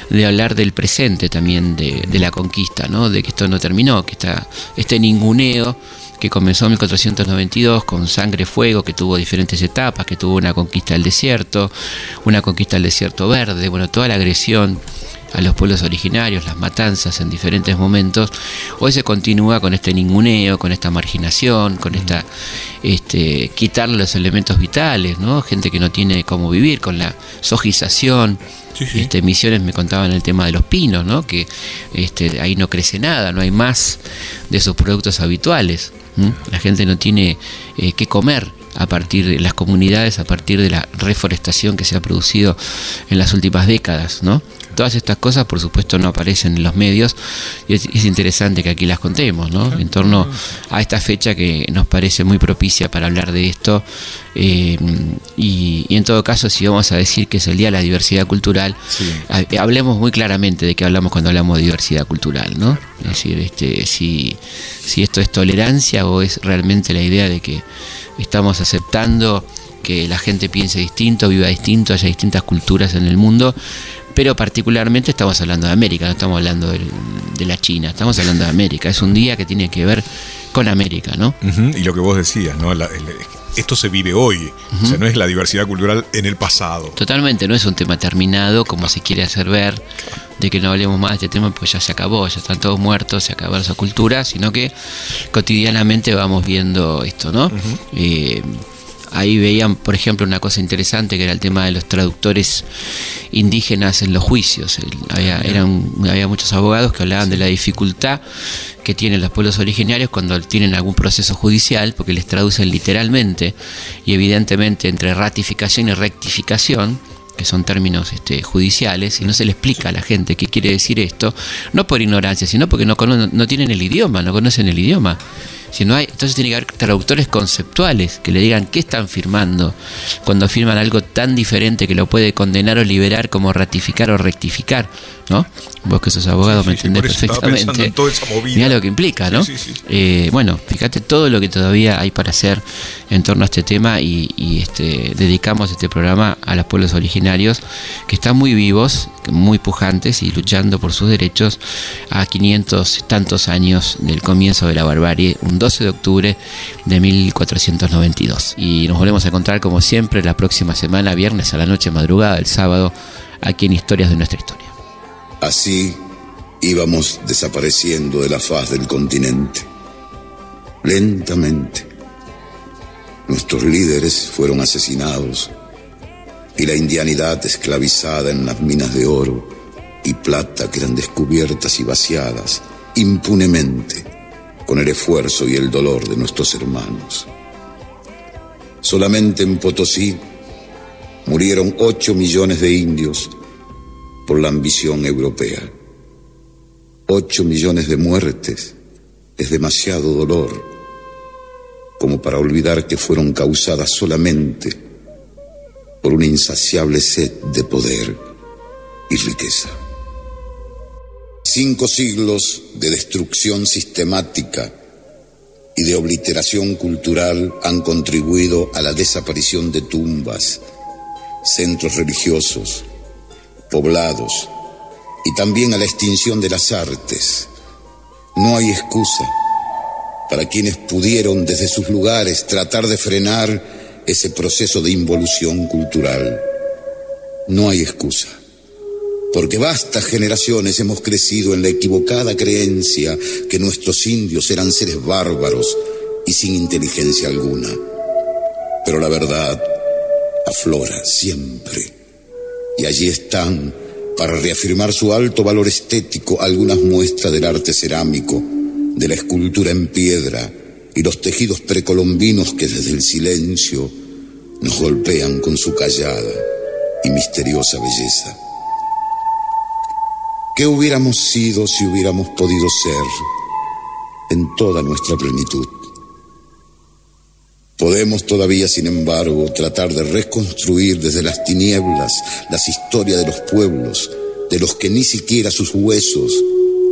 de hablar del presente también de, la conquista, ¿no? de que esto no terminó, que está este ninguneo que comenzó en 1492 con sangre fuego, que tuvo diferentes etapas, que tuvo una conquista del desierto, una conquista del desierto verde, bueno, toda la agresión a los pueblos originarios, las matanzas en diferentes momentos, hoy se continúa con este ninguneo, con esta marginación, con esta este, quitarle los elementos vitales, ¿no? Gente que no tiene cómo vivir, con la sojización. Este, Misiones me contaban el tema de los pinos, ¿no? que este, ahí no crece nada, no hay más de sus productos habituales. La gente no tiene eh, qué comer a partir de las comunidades, a partir de la reforestación que se ha producido en las últimas décadas, ¿no? Todas estas cosas, por supuesto, no aparecen en los medios y es, interesante que aquí las contemos, ¿no? En torno a esta fecha que nos parece muy propicia para hablar de esto eh, y, en todo caso, si vamos a decir que es el Día de la Diversidad Cultural, hablemos muy claramente de qué hablamos cuando hablamos de diversidad cultural, ¿no? Es decir, este, si, si esto es tolerancia o es realmente la idea de que estamos aceptando que la gente piense distinto, viva distinto, haya distintas culturas en el mundo, pero particularmente estamos hablando de América, no estamos hablando de, la China, estamos hablando de América. Es un día que tiene que ver con América, ¿no? Y lo que vos decías, ¿no? esto se vive hoy, o sea, no es la diversidad cultural en el pasado. Totalmente, no es un tema terminado como se quiere hacer ver, de que no hablemos más de este tema, pues ya se acabó, ya están todos muertos, se acabó esa cultura, sino que cotidianamente vamos viendo esto, ¿no? Ahí veían, por ejemplo, una cosa interesante que era el tema de los traductores indígenas en los juicios. Había, eran, había muchos abogados que hablaban de la dificultad que tienen los pueblos originarios cuando tienen algún proceso judicial, porque les traducen literalmente y evidentemente entre ratificación y rectificación que son términos este, judiciales, y no se le explica a la gente qué quiere decir esto, no por ignorancia, sino porque no, no tienen el idioma, no conocen el idioma. Si no hay, entonces tiene que haber traductores conceptuales que le digan qué están firmando cuando firman algo tan diferente que lo puede condenar o liberar como ratificar o rectificar, ¿no? Vos que sos abogado me entendés perfectamente. Mira lo que implica, ¿no? Eh, bueno, fíjate todo lo que todavía hay para hacer en torno a este tema y, este, dedicamos este programa a los pueblos originarios que están muy vivos, muy pujantes y luchando por sus derechos a 500 tantos años del comienzo de la barbarie, un 12 de octubre de 1492. Y nos volvemos a encontrar como siempre la próxima semana, viernes a la noche, madrugada, el sábado, aquí en Historias de nuestra historia. Así íbamos desapareciendo de la faz del continente, lentamente. Nuestros líderes fueron asesinados y la indianidad esclavizada en las minas de oro y plata que eran descubiertas y vaciadas impunemente con el esfuerzo y el dolor de nuestros hermanos. Solamente en Potosí murieron ocho millones de indios por la ambición europea. Ocho millones de muertes es demasiado dolor como para olvidar que fueron causadas solamente por una insaciable sed de poder y riqueza. Cinco siglos de destrucción sistemática y de obliteración cultural han contribuido a la desaparición de tumbas, centros religiosos, poblados y también a la extinción de las artes. No hay excusa para quienes pudieron desde sus lugares tratar de frenar ese proceso de involución cultural. No hay excusa, porque vastas generaciones hemos crecido en la equivocada creencia que nuestros indios eran seres bárbaros y sin inteligencia alguna. Pero la verdad aflora siempre y allí están, para reafirmar su alto valor estético, algunas muestras del arte cerámico, de la escultura en piedra y los tejidos precolombinos que desde el silencio nos golpean con su callada y misteriosa belleza. ¿Qué hubiéramos sido si hubiéramos podido ser en toda nuestra plenitud? Podemos todavía, sin embargo, tratar de reconstruir desde las tinieblas las historias de los pueblos, de los que ni siquiera sus huesos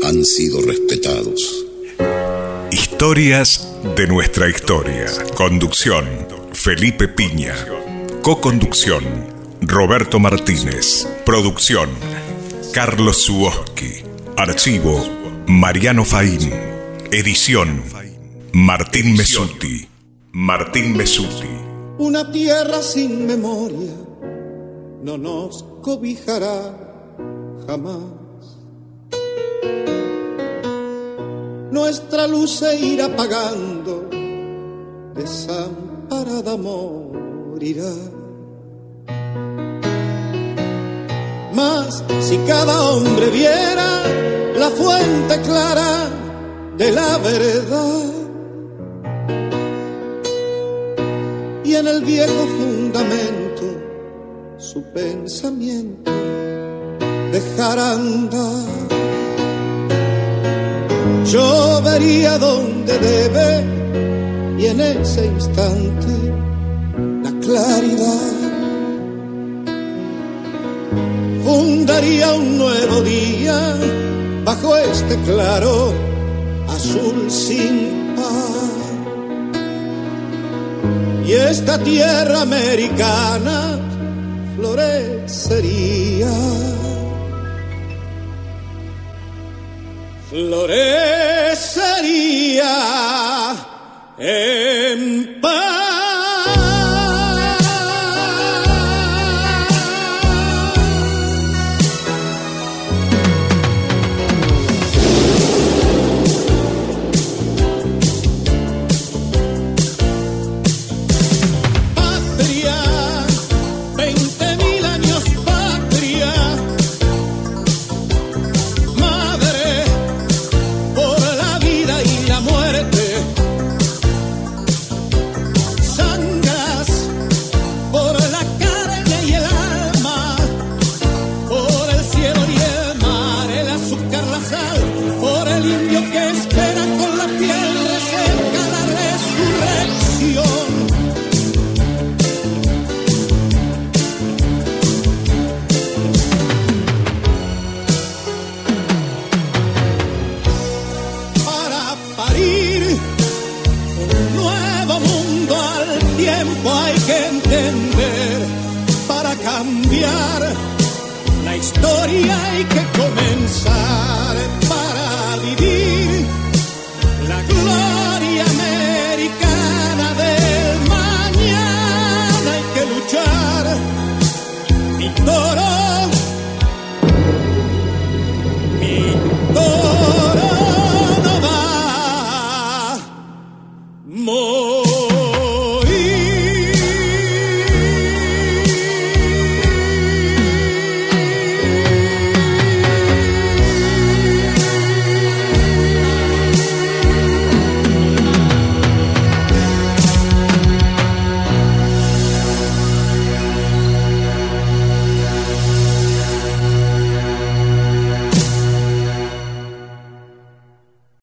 han sido respetados. Historias de nuestra historia. Conducción, Felipe Piña. Co-conducción, Roberto Martínez. Producción, Carlos Suoski. Archivo, Mariano Faín. Edición, Martín Mesuti. Martín Mesuti. Una tierra sin memoria no nos cobijará jamás. Nuestra luz se irá apagando, desamparada morirá. Mas si cada hombre viera la fuente clara de la verdad, y en el viejo fundamento su pensamiento dejará andar. Yo vería donde debe y en ese instante la claridad fundaría un nuevo día bajo este claro azul sin par. Y esta tierra americana florecería. Florecería en paz.